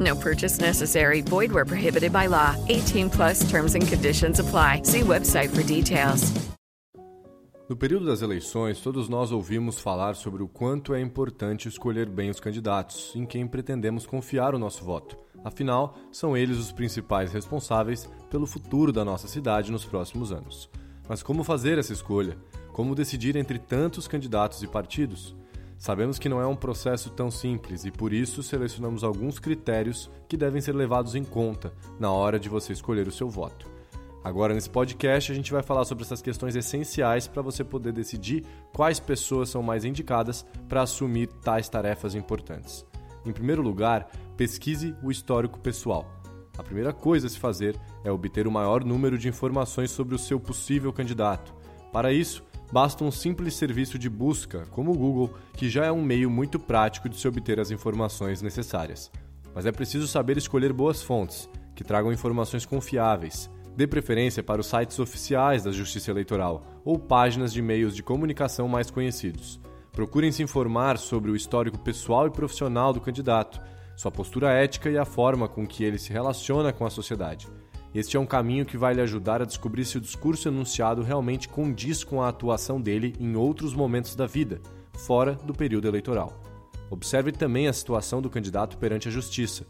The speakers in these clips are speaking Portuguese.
No purchase necessary. Void where prohibited by law. 18 plus terms and conditions apply. See website for details. No período das eleições, todos nós ouvimos falar sobre o quanto é importante escolher bem os candidatos em quem pretendemos confiar o nosso voto. Afinal, são eles os principais responsáveis pelo futuro da nossa cidade nos próximos anos. Mas como fazer essa escolha? Como decidir entre tantos candidatos e partidos? Sabemos que não é um processo tão simples e por isso selecionamos alguns critérios que devem ser levados em conta na hora de você escolher o seu voto. Agora, nesse podcast, a gente vai falar sobre essas questões essenciais para você poder decidir quais pessoas são mais indicadas para assumir tais tarefas importantes. Em primeiro lugar, pesquise o histórico pessoal. A primeira coisa a se fazer é obter o maior número de informações sobre o seu possível candidato. Para isso, basta um simples serviço de busca, como o Google, que já é um meio muito prático de se obter as informações necessárias. Mas é preciso saber escolher boas fontes, que tragam informações confiáveis. Dê preferência para os sites oficiais da Justiça Eleitoral ou páginas de meios de comunicação mais conhecidos. Procurem se informar sobre o histórico pessoal e profissional do candidato, sua postura ética e a forma com que ele se relaciona com a sociedade. Este é um caminho que vai lhe ajudar a descobrir se o discurso enunciado realmente condiz com a atuação dele em outros momentos da vida, fora do período eleitoral. Observe também a situação do candidato perante a justiça.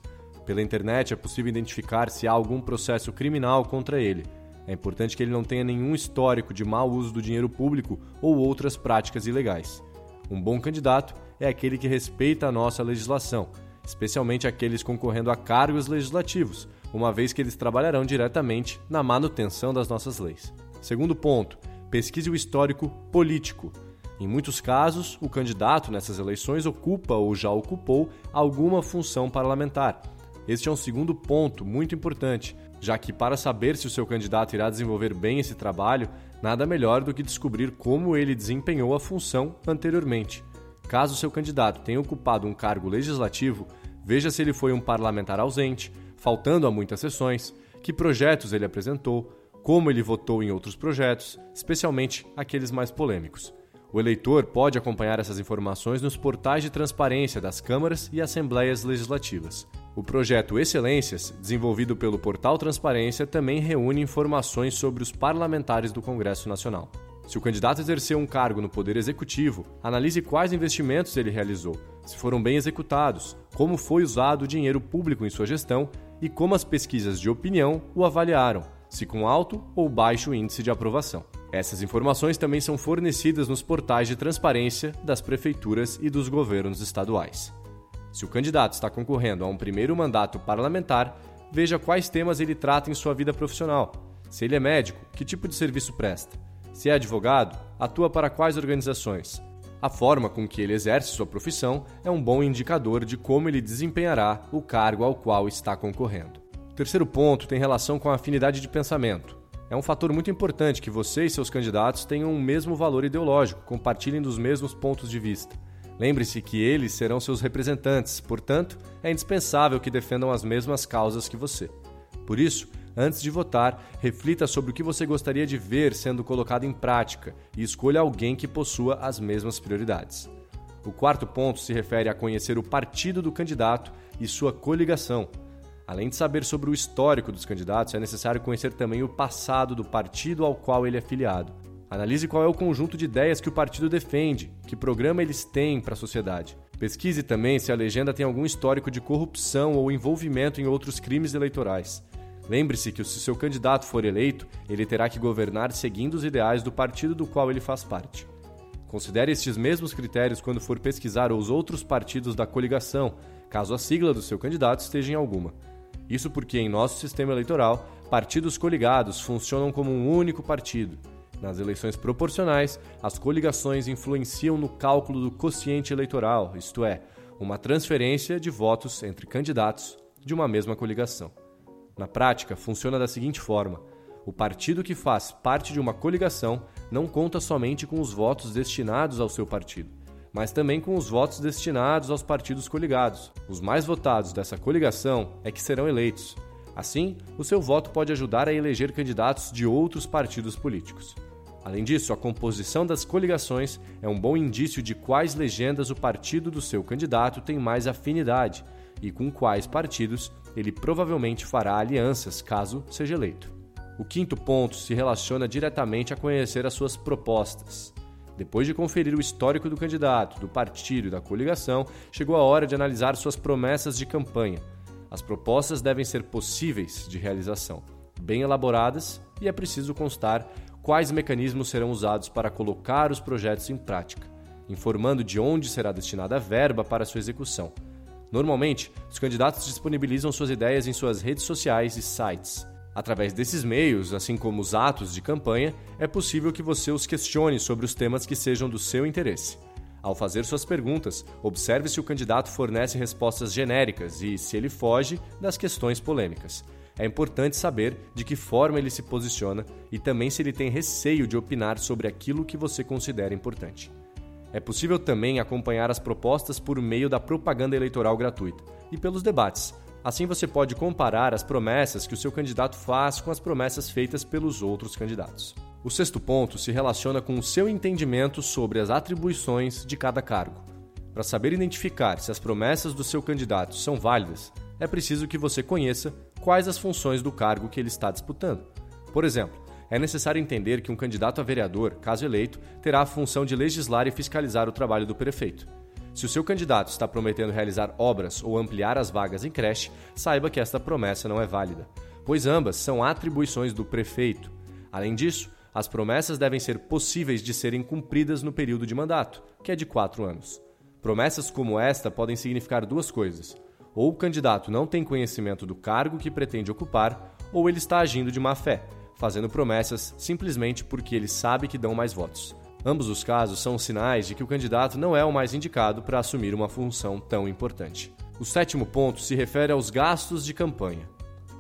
Pela internet é possível identificar se há algum processo criminal contra ele. É importante que ele não tenha nenhum histórico de mau uso do dinheiro público ou outras práticas ilegais. Um bom candidato é aquele que respeita a nossa legislação, especialmente aqueles concorrendo a cargos legislativos, uma vez que eles trabalharão diretamente na manutenção das nossas leis. Segundo ponto, pesquise o histórico político. Em muitos casos, o candidato nessas eleições ocupa ou já ocupou alguma função parlamentar. Este é um segundo ponto muito importante, já que para saber se o seu candidato irá desenvolver bem esse trabalho, nada melhor do que descobrir como ele desempenhou a função anteriormente. Caso seu candidato tenha ocupado um cargo legislativo, veja se ele foi um parlamentar ausente, faltando a muitas sessões, que projetos ele apresentou, como ele votou em outros projetos, especialmente aqueles mais polêmicos. O eleitor pode acompanhar essas informações nos portais de transparência das câmaras e assembleias legislativas. O projeto Excelências, desenvolvido pelo Portal Transparência, também reúne informações sobre os parlamentares do Congresso Nacional. Se o candidato exerceu um cargo no Poder Executivo, analise quais investimentos ele realizou, se foram bem executados, como foi usado o dinheiro público em sua gestão e como as pesquisas de opinião o avaliaram, se com alto ou baixo índice de aprovação. Essas informações também são fornecidas nos portais de transparência das prefeituras e dos governos estaduais. Se o candidato está concorrendo a um primeiro mandato parlamentar, veja quais temas ele trata em sua vida profissional. Se ele é médico, que tipo de serviço presta? Se é advogado, atua para quais organizações? A forma com que ele exerce sua profissão é um bom indicador de como ele desempenhará o cargo ao qual está concorrendo. O terceiro ponto tem relação com a afinidade de pensamento. É um fator muito importante que você e seus candidatos tenham o mesmo valor ideológico, compartilhem dos mesmos pontos de vista. Lembre-se que eles serão seus representantes, portanto, é indispensável que defendam as mesmas causas que você. Por isso, antes de votar, reflita sobre o que você gostaria de ver sendo colocado em prática e escolha alguém que possua as mesmas prioridades. O quarto ponto se refere a conhecer o partido do candidato e sua coligação. Além de saber sobre o histórico dos candidatos, é necessário conhecer também o passado do partido ao qual ele é filiado. Analise qual é o conjunto de ideias que o partido defende, que programa eles têm para a sociedade. Pesquise também se a legenda tem algum histórico de corrupção ou envolvimento em outros crimes eleitorais. Lembre-se que se seu candidato for eleito, ele terá que governar seguindo os ideais do partido do qual ele faz parte. Considere estes mesmos critérios quando for pesquisar os outros partidos da coligação, caso a sigla do seu candidato esteja em alguma. Isso porque, em nosso sistema eleitoral, partidos coligados funcionam como um único partido. Nas eleições proporcionais, as coligações influenciam no cálculo do quociente eleitoral, isto é, uma transferência de votos entre candidatos de uma mesma coligação. Na prática, funciona da seguinte forma: o partido que faz parte de uma coligação não conta somente com os votos destinados ao seu partido, mas também com os votos destinados aos partidos coligados. Os mais votados dessa coligação é que serão eleitos. Assim, o seu voto pode ajudar a eleger candidatos de outros partidos políticos. Além disso, a composição das coligações é um bom indício de quais legendas o partido do seu candidato tem mais afinidade e com quais partidos ele provavelmente fará alianças caso seja eleito. O quinto ponto se relaciona diretamente a conhecer as suas propostas. Depois de conferir o histórico do candidato, do partido e da coligação, chegou a hora de analisar suas promessas de campanha. As propostas devem ser possíveis de realização, bem elaboradas e é preciso constar quais mecanismos serão usados para colocar os projetos em prática, informando de onde será destinada a verba para sua execução Normalmente, os candidatos disponibilizam suas ideias em suas redes sociais e sites. Através desses meios, assim como os atos de campanha, é possível que você os questione sobre os temas que sejam do seu interesse. Ao fazer suas perguntas, observe se o candidato fornece respostas genéricas e, se ele foge, das questões polêmicas. É importante saber de que forma ele se posiciona e também se ele tem receio de opinar sobre aquilo que você considera importante. É possível também acompanhar as propostas por meio da propaganda eleitoral gratuita e pelos debates. Assim você pode comparar as promessas que o seu candidato faz com as promessas feitas pelos outros candidatos. O sexto ponto se relaciona com o seu entendimento sobre as atribuições de cada cargo. Para saber identificar se as promessas do seu candidato são válidas, é preciso que você conheça quais as funções do cargo que ele está disputando. Por exemplo, é necessário entender que um candidato a vereador, caso eleito, terá a função de legislar e fiscalizar o trabalho do prefeito. Se o seu candidato está prometendo realizar obras ou ampliar as vagas em creche, saiba que esta promessa não é válida, pois ambas são atribuições do prefeito. Além disso, as promessas devem ser possíveis de serem cumpridas no período de mandato, que é de quatro anos. Promessas como esta podem significar duas coisas: ou o candidato não tem conhecimento do cargo que pretende ocupar, ou ele está agindo de má fé, fazendo promessas simplesmente porque ele sabe que dão mais votos. Ambos os casos são sinais de que o candidato não é o mais indicado para assumir uma função tão importante. O sétimo ponto se refere aos gastos de campanha.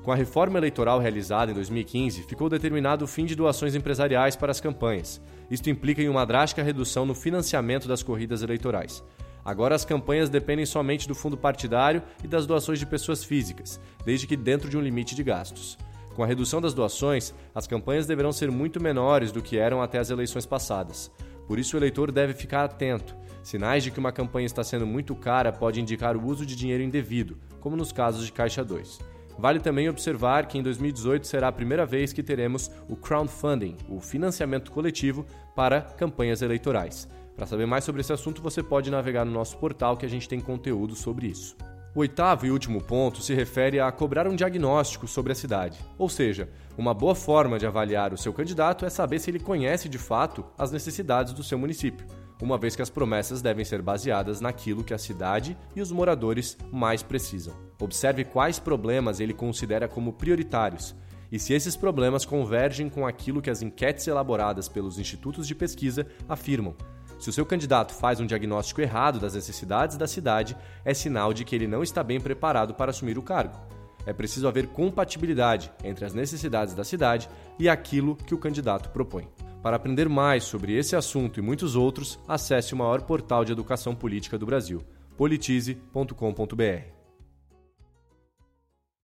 Com a reforma eleitoral realizada em 2015, ficou determinado o fim de doações empresariais para as campanhas. Isto implica em uma drástica redução no financiamento das corridas eleitorais. Agora as campanhas dependem somente do fundo partidário e das doações de pessoas físicas, desde que dentro de um limite de gastos. Com a redução das doações, as campanhas deverão ser muito menores do que eram até as eleições passadas. Por isso, o eleitor deve ficar atento. Sinais de que uma campanha está sendo muito cara pode indicar o uso de dinheiro indevido, como nos casos de Caixa 2. Vale também observar que em 2018 será a primeira vez que teremos o crowdfunding, o financiamento coletivo para campanhas eleitorais. Para saber mais sobre esse assunto, você pode navegar no nosso portal que a gente tem conteúdo sobre isso. O oitavo e último ponto se refere a cobrar um diagnóstico sobre a cidade. Ou seja, uma boa forma de avaliar o seu candidato é saber se ele conhece de fato as necessidades do seu município, uma vez que as promessas devem ser baseadas naquilo que a cidade e os moradores mais precisam. Observe quais problemas ele considera como prioritários e se esses problemas convergem com aquilo que as enquetes elaboradas pelos institutos de pesquisa afirmam, se o seu candidato faz um diagnóstico errado das necessidades da cidade, é sinal de que ele não está bem preparado para assumir o cargo. É preciso haver compatibilidade entre as necessidades da cidade e aquilo que o candidato propõe. Para aprender mais sobre esse assunto e muitos outros, acesse o maior portal de educação política do Brasil, politize.com.br.